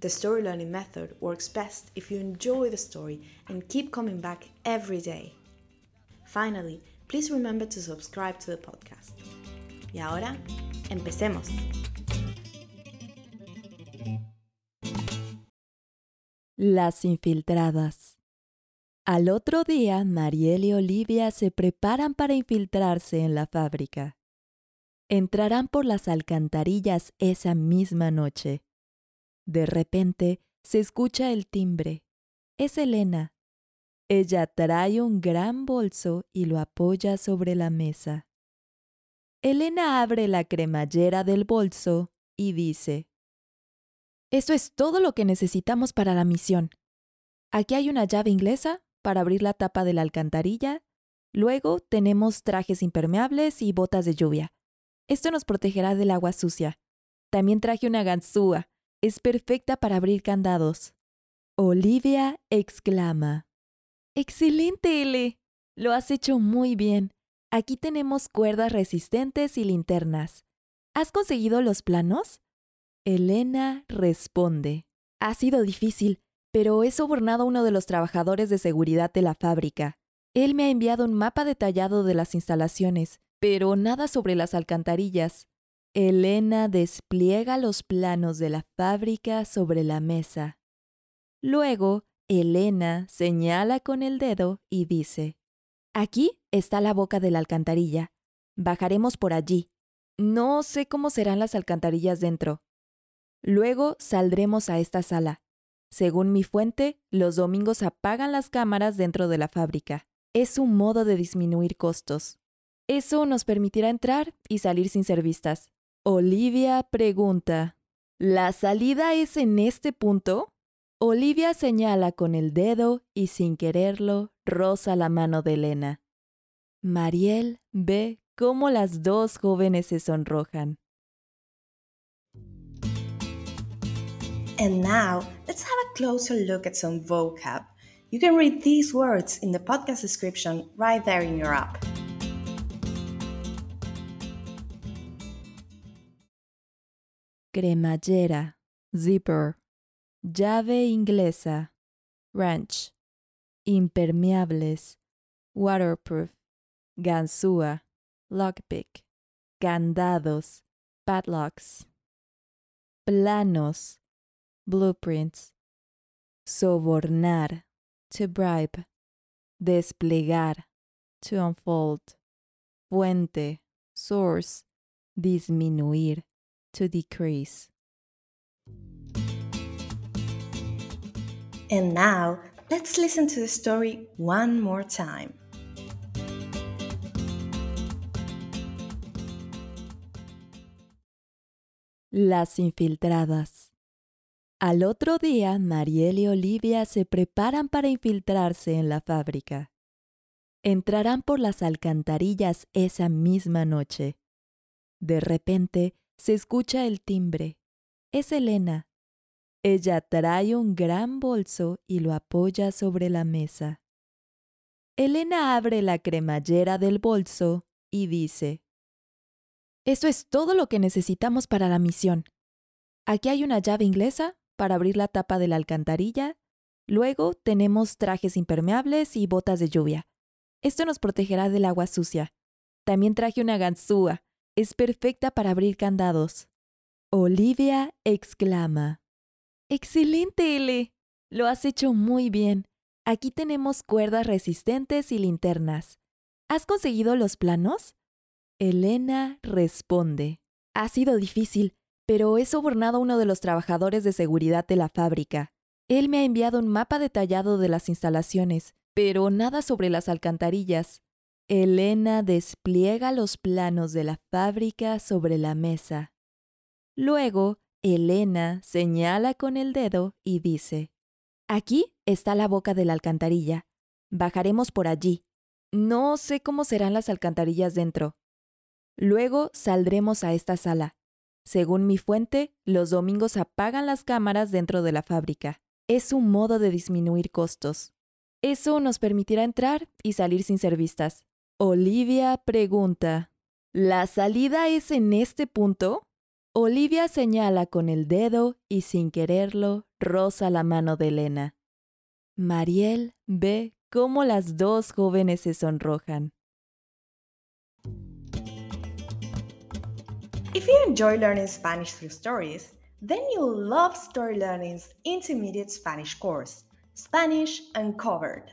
the story learning method works best if you enjoy the story and keep coming back every day. Finally, please remember to subscribe to the podcast. Y ahora, empecemos. Las infiltradas. Al otro día, Mariel y Olivia se preparan para infiltrarse en la fábrica. Entrarán por las alcantarillas esa misma noche. De repente se escucha el timbre. Es Elena. Ella trae un gran bolso y lo apoya sobre la mesa. Elena abre la cremallera del bolso y dice, Esto es todo lo que necesitamos para la misión. Aquí hay una llave inglesa para abrir la tapa de la alcantarilla. Luego tenemos trajes impermeables y botas de lluvia. Esto nos protegerá del agua sucia. También traje una ganzúa. Es perfecta para abrir candados. Olivia exclama. Excelente, L. Lo has hecho muy bien. Aquí tenemos cuerdas resistentes y linternas. ¿Has conseguido los planos? Elena responde. Ha sido difícil, pero he sobornado a uno de los trabajadores de seguridad de la fábrica. Él me ha enviado un mapa detallado de las instalaciones, pero nada sobre las alcantarillas. Elena despliega los planos de la fábrica sobre la mesa. Luego, Elena señala con el dedo y dice, Aquí está la boca de la alcantarilla. Bajaremos por allí. No sé cómo serán las alcantarillas dentro. Luego saldremos a esta sala. Según mi fuente, los domingos apagan las cámaras dentro de la fábrica. Es un modo de disminuir costos. Eso nos permitirá entrar y salir sin ser vistas. Olivia pregunta, ¿La salida es en este punto? Olivia señala con el dedo y sin quererlo roza la mano de Elena. Mariel ve cómo las dos jóvenes se sonrojan. And now, let's have a closer look at some vocab. You can read these words in the podcast description right there in your app. Cremallera, zipper, llave inglesa, wrench, impermeables, waterproof, ganzúa, lockpick, candados, padlocks, planos, blueprints, sobornar, to bribe, desplegar, to unfold, fuente, source, disminuir, to decrease. And now, let's listen to the story one more time. Las infiltradas. Al otro día, Mariel y Olivia se preparan para infiltrarse en la fábrica. Entrarán por las alcantarillas esa misma noche. De repente, se escucha el timbre. Es Elena. Ella trae un gran bolso y lo apoya sobre la mesa. Elena abre la cremallera del bolso y dice, Esto es todo lo que necesitamos para la misión. Aquí hay una llave inglesa para abrir la tapa de la alcantarilla. Luego tenemos trajes impermeables y botas de lluvia. Esto nos protegerá del agua sucia. También traje una ganzúa es perfecta para abrir candados. Olivia exclama. Excelente, L. Lo has hecho muy bien. Aquí tenemos cuerdas resistentes y linternas. ¿Has conseguido los planos? Elena responde. Ha sido difícil, pero he sobornado a uno de los trabajadores de seguridad de la fábrica. Él me ha enviado un mapa detallado de las instalaciones, pero nada sobre las alcantarillas. Elena despliega los planos de la fábrica sobre la mesa. Luego, Elena señala con el dedo y dice, Aquí está la boca de la alcantarilla. Bajaremos por allí. No sé cómo serán las alcantarillas dentro. Luego saldremos a esta sala. Según mi fuente, los domingos apagan las cámaras dentro de la fábrica. Es un modo de disminuir costos. Eso nos permitirá entrar y salir sin ser vistas. Olivia pregunta, ¿La salida es en este punto? Olivia señala con el dedo y sin quererlo roza la mano de Elena. Mariel ve cómo las dos jóvenes se sonrojan. If you enjoy learning Spanish through stories, then you'll love Story Learning's intermediate Spanish course, Spanish Uncovered.